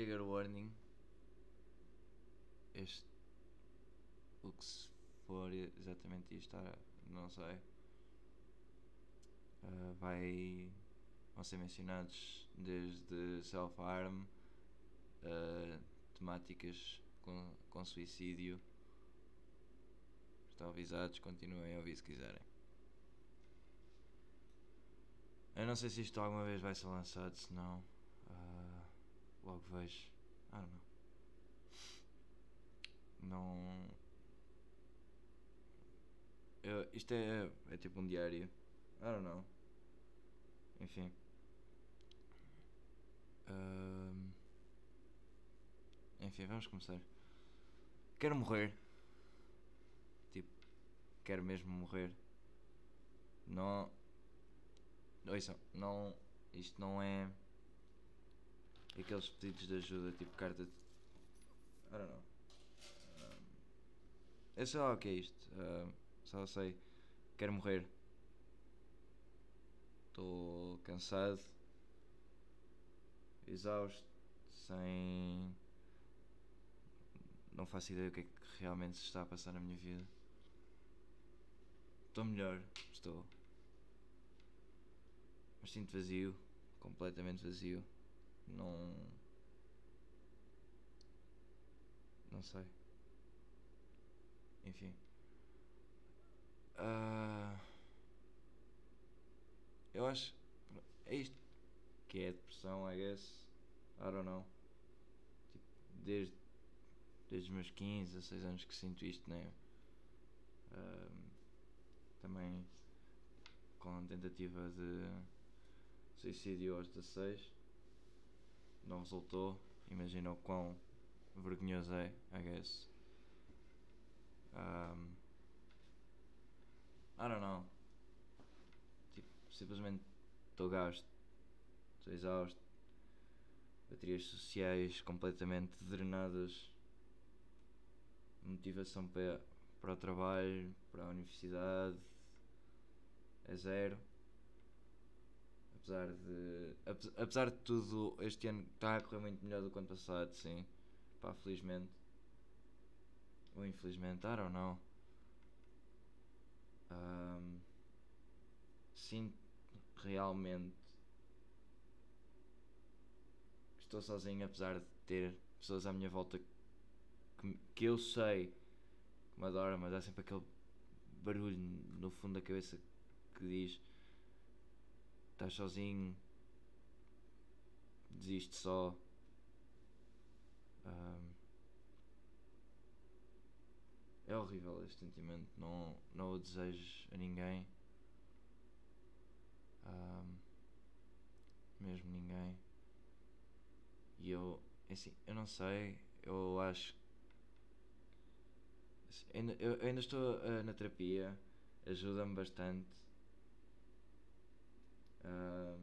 trigger warning. Este. O que se for exatamente isto, não sei. Ah, vai. Vão ser mencionados desde self-harm, ah, temáticas com, com suicídio. Estão avisados, continuem a ouvir se quiserem. Eu não sei se isto alguma vez vai ser lançado, se não. Vejo. I don't know. Não. Eu- isto é, é tipo um diário. I don't know. Enfim. Ahm, enfim, vamos começar. Quero morrer. Tipo, quero mesmo morrer. Não. Ouçam, não. Isto não é. Aqueles pedidos de ajuda, tipo carta de. I don't know. Eu sei lá o que é isto. só sei. Quero morrer. Estou cansado. Exausto. Sem. Não faço ideia do que é que realmente se está a passar na minha vida. Estou melhor. Estou. Mas sinto vazio. Completamente vazio. Não. Não sei. Enfim. Ah, eu acho. É isto que é depressão, I guess. I don't know. Tipo, desde, desde os meus 15 a 6 anos que sinto isto, né? Ahm, também com tentativa de suicídio aos 16. Não resultou. Imagina o quão vergonhoso é, I guess. Um, I don't know. Tipo, simplesmente estou gasto. Estou exausto. Baterias sociais completamente drenadas. Motivação para, para o trabalho, para a universidade. É zero. Apesar de. ape- Apesar de tudo, este ano está a correr muito melhor do que o ano passado, sim. Pá, felizmente. Ou infelizmente, I don't know. Ahm, sinto realmente estou sozinho, apesar de ter pessoas à minha volta que, que eu sei que me adoram, mas há sempre aquele barulho no fundo da cabeça que diz: estás sozinho, desiste só. Ahm, é horrível este sentimento, não, não o desejo a ninguém. Ahm, mesmo ninguém. E eu, é assim, eu não sei, eu acho. assim, eu ainda estou ah, na terapia, ajuda-me bastante. Ah,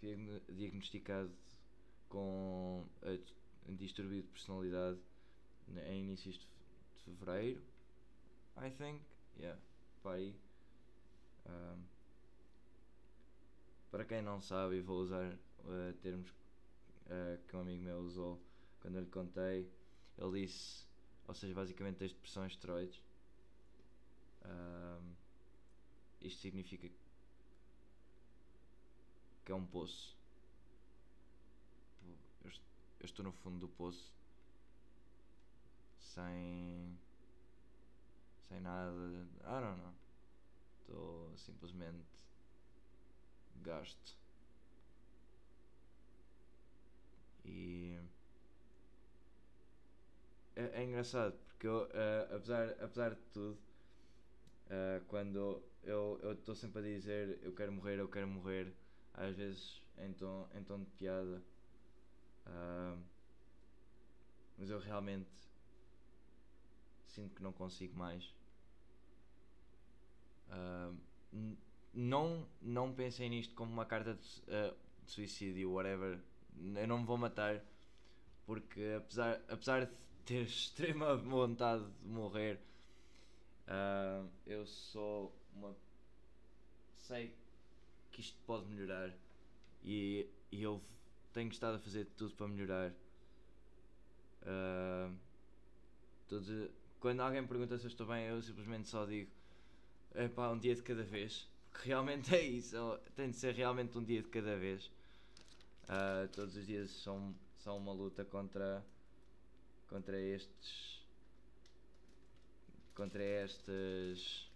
diagno- diagnosticado com ah, um distúrbio de personalidade na- em inícios de, de fevereiro. I think, yeah, para aí. Um, para quem não sabe, vou usar uh, termos uh, que um amigo meu usou quando eu lhe contei. Ele disse, ou seja, basicamente depressão e esteroides. Isto significa que é um poço. Eu, est- eu estou no fundo do poço sem sem nada. I don't know. Estou simplesmente gasto. E é, é engraçado porque eu, eh, apesar, apesar de tudo, eh, quando eu estou sempre a dizer eu quero morrer, eu quero morrer, às vezes em tom, em tom de piada, ah, mas eu realmente sinto que não consigo mais. N- não, não pensei nisto como uma carta de, ah, de suicídio, whatever. Eu não me vou matar porque apesar, apesar de ter extrema vontade de morrer, ah, eu sou uma. sei isto pode melhorar e, e eu tenho estado a fazer tudo para melhorar. Uh, todos, quando alguém pergunta se eu estou bem, eu simplesmente só digo é pá, um dia de cada vez. Porque realmente é isso, tem de ser realmente um dia de cada vez. Uh, todos os dias são, são uma luta contra, contra estes. contra estes.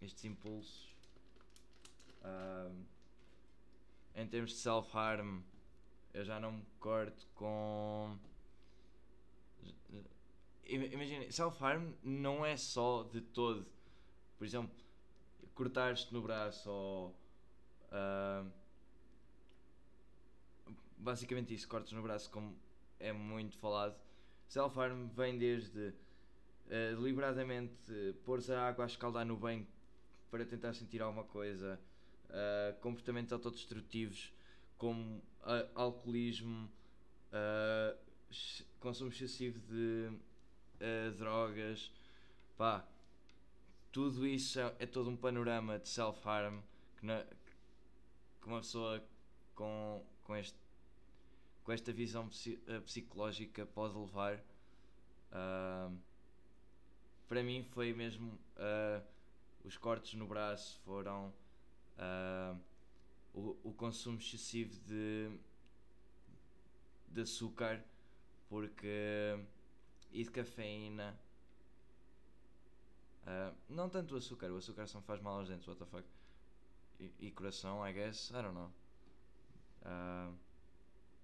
estes impulsos. Em termos de self-harm, eu já não me corto com. Imagina, self-harm não é só de todo. Por exemplo, cortares-te no braço ou. Uh, basicamente isso, cortes no braço, como é muito falado. Self-harm vem desde uh, deliberadamente pôr-se a água a escaldar no banho para tentar sentir alguma coisa, uh, comportamentos autodestrutivos como uh, alcoolismo, uh, consumo excessivo de uh, drogas, pá, tudo isso é, é, todo um panorama de self-harm que, que, uma pessoa com, com, este, com esta visão psicológica pode levar. para mim foi mesmo os cortes no braço foram o, o consumo excessivo de, de açúcar porque e de cafeína. Uh, não tanto o açúcar, o açúcar só me faz mal aos dentes, what the fuck. E, e coração, I guess, I don't know. Uh,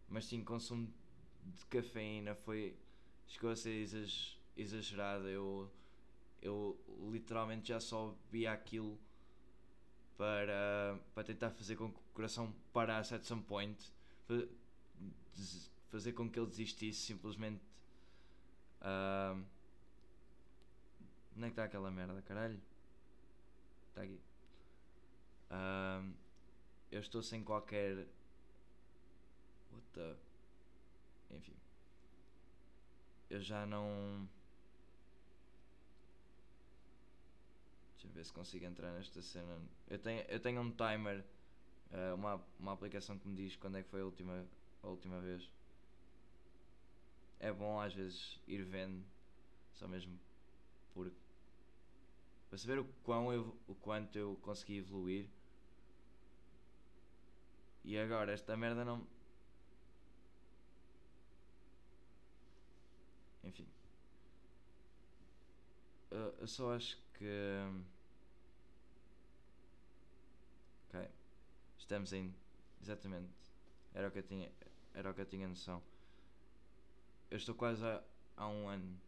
mas sim, consumo de cafeína foi chegou a ser exagerado. Eu, eu literalmente já só via aquilo para, para tentar fazer com que o coração parasse at some point, fazer com que ele desistisse simplesmente. Uh, onde é que está aquela merda, caralho? Está aqui. Uh, eu estou sem qualquer. What the. Enfim. Eu já não. Deixa eu ver se consigo entrar nesta cena. Eu tenho, eu tenho um timer, uh, uma, uma aplicação que me diz quando é que foi a última, a última vez. É bom às vezes ir vendo, só mesmo porque. para saber o, quão eu, o quanto eu consegui evoluir. E agora, esta merda não. Enfim. Eu, eu só acho que. Estamos em. Exatamente. Era o que eu tinha, era o que eu tinha noção. Eu estou quase há, há um ano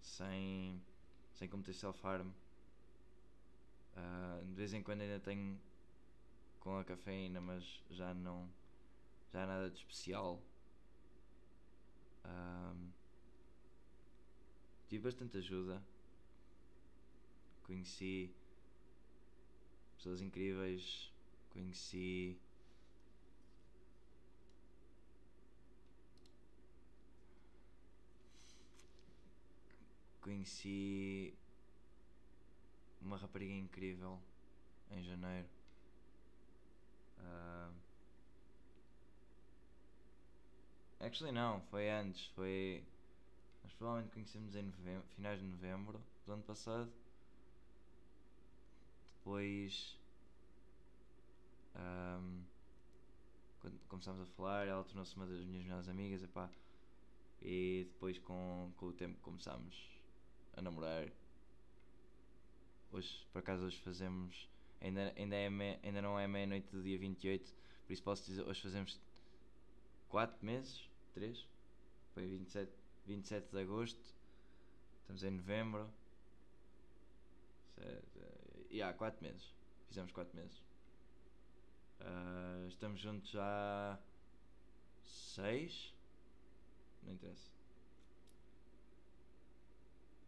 sem, sem cometer self-harm. Uh, de vez em quando ainda tenho com a cafeína, mas já não. Já é nada de especial. Um, tive bastante ajuda. Conheci pessoas incríveis, conheci. Conheci uma rapariga incrível em janeiro. Uh, actually não, foi antes, foi. Nós provavelmente conhecemos em novembro, finais de novembro do ano passado depois um, quando começámos a falar, ela tornou-se uma das minhas melhores amigas epá, e depois com, com o tempo começámos a namorar. Hoje, por acaso, hoje fazemos. Ainda, ainda, é me, ainda não é meia-noite do dia 28, por isso posso dizer, hoje fazemos 4 meses? 3? Foi 27, 27 de agosto, estamos em novembro. E há 4 meses. Fizemos 4 meses. Uh, estamos juntos há 6. Não interessa.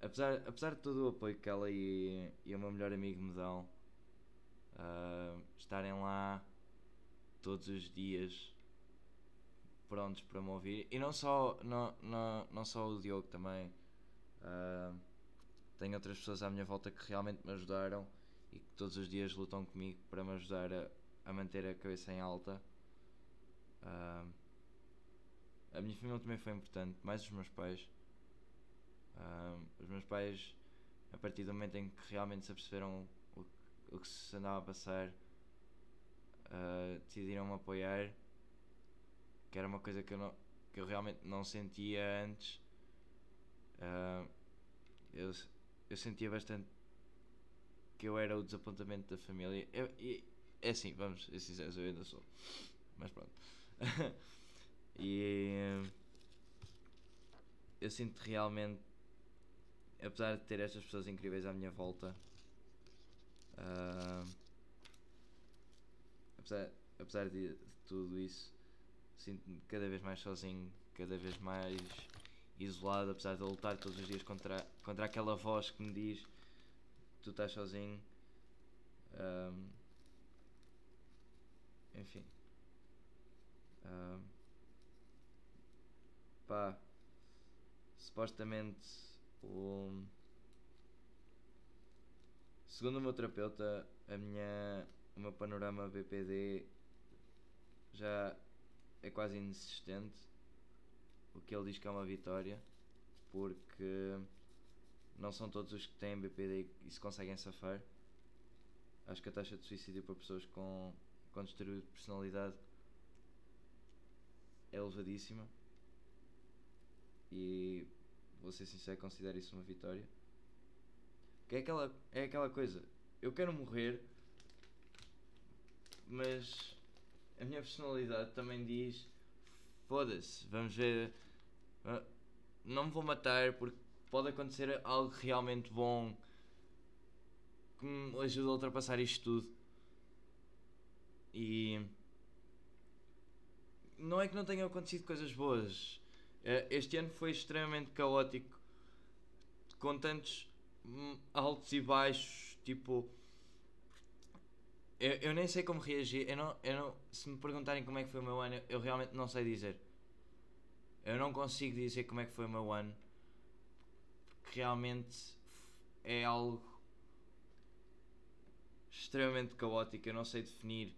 Apesar, apesar de todo o apoio que ela e, e o meu melhor amigo me dão, uh, estarem lá todos os dias prontos para me ouvir. E não só, não, não, não só o Diogo também. Uh, tenho outras pessoas à minha volta que realmente me ajudaram e que todos os dias lutam comigo para me ajudar a, a manter a cabeça em alta. Uh, a minha família também foi importante, mais os meus pais. Uh, os meus pais, a partir do momento em que realmente se aperceberam o, o que se andava a passar, uh, decidiram me apoiar, que era uma coisa que eu, não, que eu realmente não sentia antes. Uh, eu, eu sentia bastante que eu era o desapontamento da família. Eu, e, é assim, vamos ser sinceros, eu ainda sou. Mas pronto. e eu sinto realmente, apesar de ter estas pessoas incríveis à minha volta, uh, apesar, apesar de, de tudo isso, sinto-me cada vez mais sozinho, cada vez mais isolado, apesar de lutar todos os dias contra, contra aquela voz que me diz tu estás sozinho. Um, enfim. Um, pá. Supostamente o. Segundo o meu terapeuta, a minha, o meu panorama BPD já é quase inexistente. O que ele diz que é uma vitória, porque não são todos os que têm BPD e se conseguem safar. Acho que a taxa de suicídio para pessoas com, com distúrbio de personalidade é elevadíssima. E vou ser sincero, considero isso uma vitória. Que é aquela, é aquela coisa, eu quero morrer, mas a minha personalidade também diz: foda-se, vamos ver, ah, não me vou matar porque pode acontecer algo realmente bom que me ajude a ultrapassar isto tudo. E não é que não tenham acontecido coisas boas. Eh, este ano foi extremamente caótico, com tantos hum, altos e baixos. Tipo, eu, eu nem sei como reagir. Eu não, eu não, se me perguntarem como é que foi o meu ano, eu realmente não sei dizer. Eu não consigo dizer como é que foi o meu ano que realmente é algo extremamente caótico. Eu não sei definir.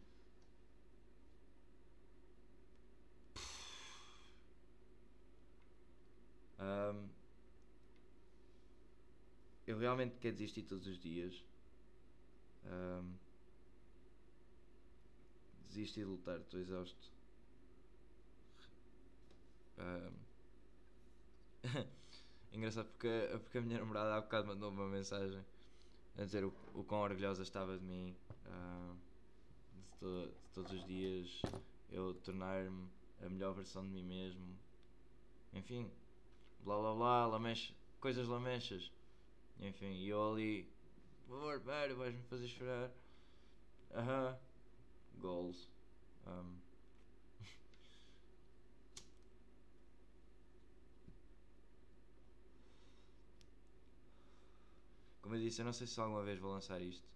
Um, eu realmente quero desistir todos os dias. Um, de lutar, estou exausto. Um, Engraçado porque, porque a minha namorada há bocado mandou uma mensagem a dizer o, o quão orgulhosa estava de mim. Uh, de, to, de, todos os dias eu tornar-me a melhor versão de mim mesmo. Enfim, blá blá blá, lamecha, coisas lamechas. Enfim, e eu ali, por favor, pera, vais-me fazer chorar. Aham, uh -huh. goals. Um, Como eu disse, eu não sei se alguma vez vou lançar isto.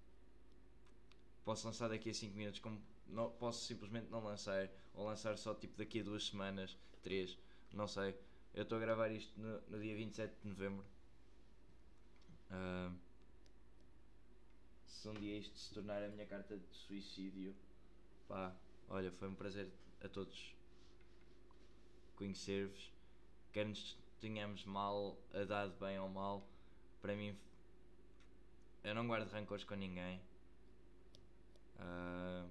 Posso lançar daqui a 5 minutos, como não, posso simplesmente não lançar, ou lançar só tipo daqui a duas semanas, 3, não sei. Eu estou a gravar isto no, no dia 27 de novembro. Uh, se um dia isto se tornar a minha carta de suicídio, pá, olha, foi um prazer a todos conhecer-vos. Quer nos tenhamos mal, a dado bem ou mal, para mim eu não guardo rancores com ninguém. Uh,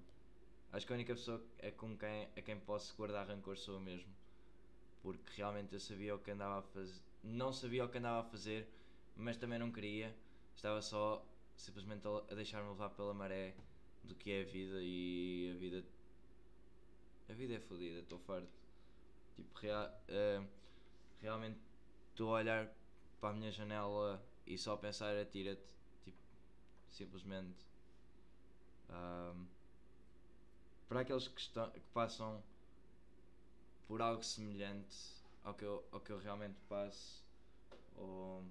acho que a única pessoa é com quem, a quem posso guardar rancor sou eu mesmo. Porque realmente eu sabia o que andava a fazer. Não sabia o que andava a fazer, mas também não queria. Estava só simplesmente a deixar-me levar pela maré do que é a vida e a vida. A vida é fodida, estou farto. Tipo, uh, realmente estou a olhar para a minha janela e só pensar atira-te simplesmente. Um, para aqueles que, estão, que passam por algo semelhante ao que eu, ao que eu realmente passo, ou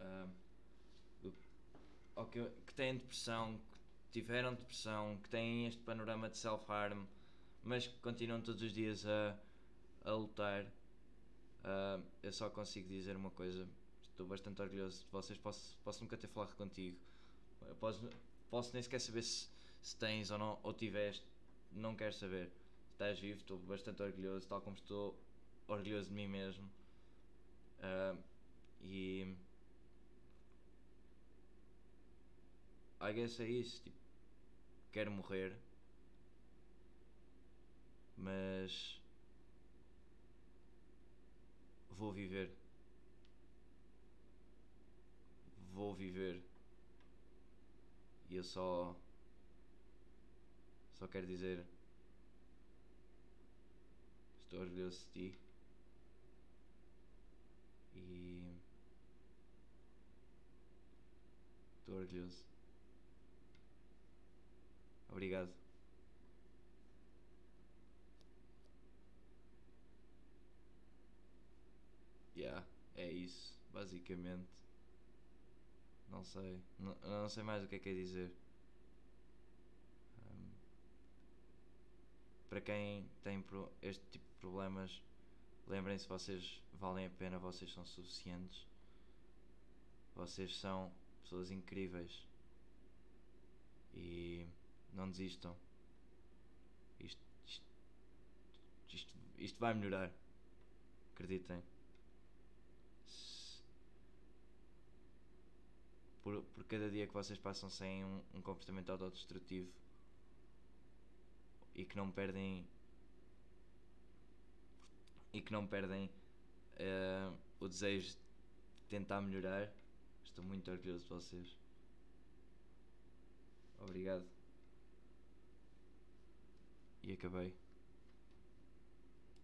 um, ao que, que têm depressão, que tiveram depressão, que têm este panorama de self-harm, mas que continuam todos os dias a, a lutar. Uh, eu só consigo dizer uma coisa estou bastante orgulhoso de vocês. Posso, posso nunca ter falado contigo. Posso, posso nem sequer saber se, se tens ou não, ou tiveste. Não quero saber. Estás vivo, estou bastante orgulhoso, tal como estou orgulhoso de mim mesmo. Uh, e. I guess é isso. Tipo, quero morrer. Mas. Vou viver. Vou viver. E eu só. Só quero dizer. Estou orgulhoso ti. E. Estou. Obrigado. Yeah, é isso, basicamente. Não sei. Não, não sei mais o que é que é dizer. Para quem tem este tipo de problemas, lembrem-se: vocês valem a pena, vocês são suficientes. Vocês são pessoas incríveis. E não desistam. Isto, isto, isto, isto vai melhorar. Acreditem. por, por cada dia que vocês passam sem um, um comportamento autodestrutivo e que não perdem e que não perdem uh, o desejo de tentar melhorar. Estou muito orgulhoso de vocês. Obrigado. E acabei.